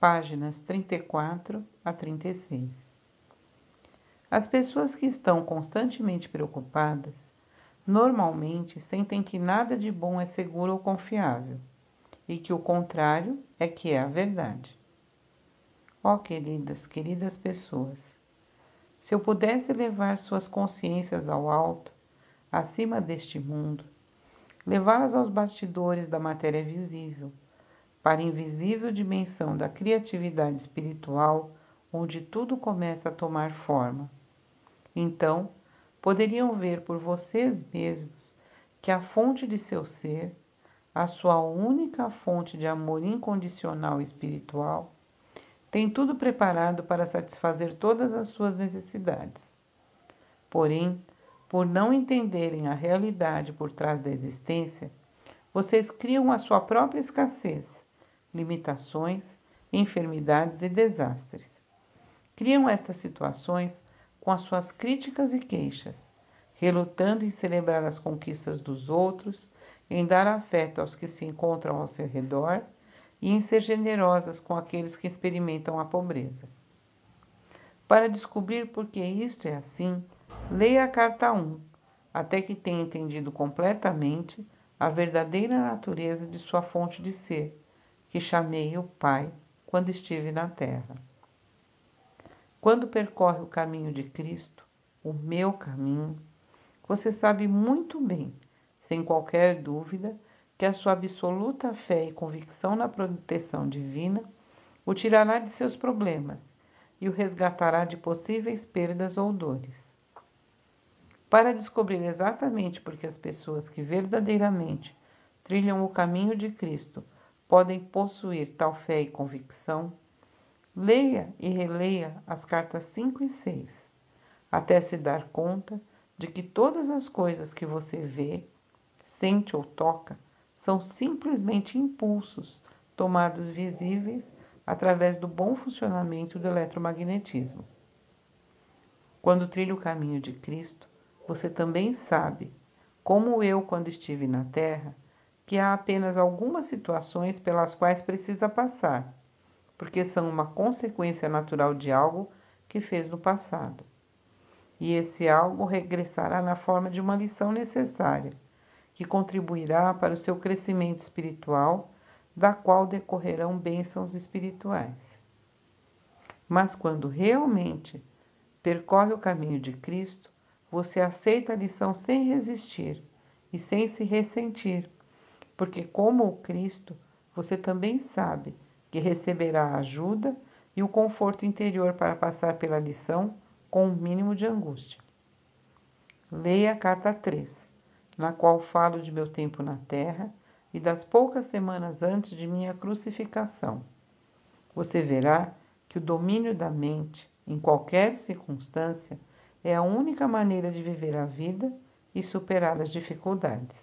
páginas 34 a 36. As pessoas que estão constantemente preocupadas normalmente sentem que nada de bom é seguro ou confiável e que o contrário é que é a verdade. Ó oh, queridas, queridas pessoas, se eu pudesse levar suas consciências ao alto, acima deste mundo, levá-las aos bastidores da matéria visível, para a invisível dimensão da criatividade espiritual, onde tudo começa a tomar forma. Então, poderiam ver por vocês mesmos que a fonte de seu ser, a sua única fonte de amor incondicional espiritual, tem tudo preparado para satisfazer todas as suas necessidades. Porém, por não entenderem a realidade por trás da existência, vocês criam a sua própria escassez, limitações, enfermidades e desastres. Criam estas situações com as suas críticas e queixas, relutando em celebrar as conquistas dos outros, em dar afeto aos que se encontram ao seu redor e em ser generosas com aqueles que experimentam a pobreza. Para descobrir por que isto é assim, leia a carta 1, até que tenha entendido completamente a verdadeira natureza de sua fonte de ser, que chamei o Pai quando estive na terra. Quando percorre o caminho de Cristo, o meu caminho, você sabe muito bem, sem qualquer dúvida, que a sua absoluta fé e convicção na proteção divina o tirará de seus problemas e o resgatará de possíveis perdas ou dores. Para descobrir exatamente por que as pessoas que verdadeiramente trilham o caminho de Cristo podem possuir tal fé e convicção, leia e releia as cartas 5 e 6, até se dar conta de que todas as coisas que você vê, sente ou toca são simplesmente impulsos tomados visíveis através do bom funcionamento do eletromagnetismo. Quando trilha o caminho de Cristo, você também sabe, como eu quando estive na Terra, que há apenas algumas situações pelas quais precisa passar, porque são uma consequência natural de algo que fez no passado. E esse algo regressará na forma de uma lição necessária que contribuirá para o seu crescimento espiritual, da qual decorrerão bênçãos espirituais. Mas quando realmente percorre o caminho de Cristo, você aceita a lição sem resistir e sem se ressentir, porque, como o Cristo, você também sabe que receberá a ajuda e o conforto interior para passar pela lição com o um mínimo de angústia. Leia a carta 3 na qual falo de meu tempo na terra e das poucas semanas antes de minha crucificação. Você verá que o domínio da mente, em qualquer circunstância, é a única maneira de viver a vida e superar as dificuldades.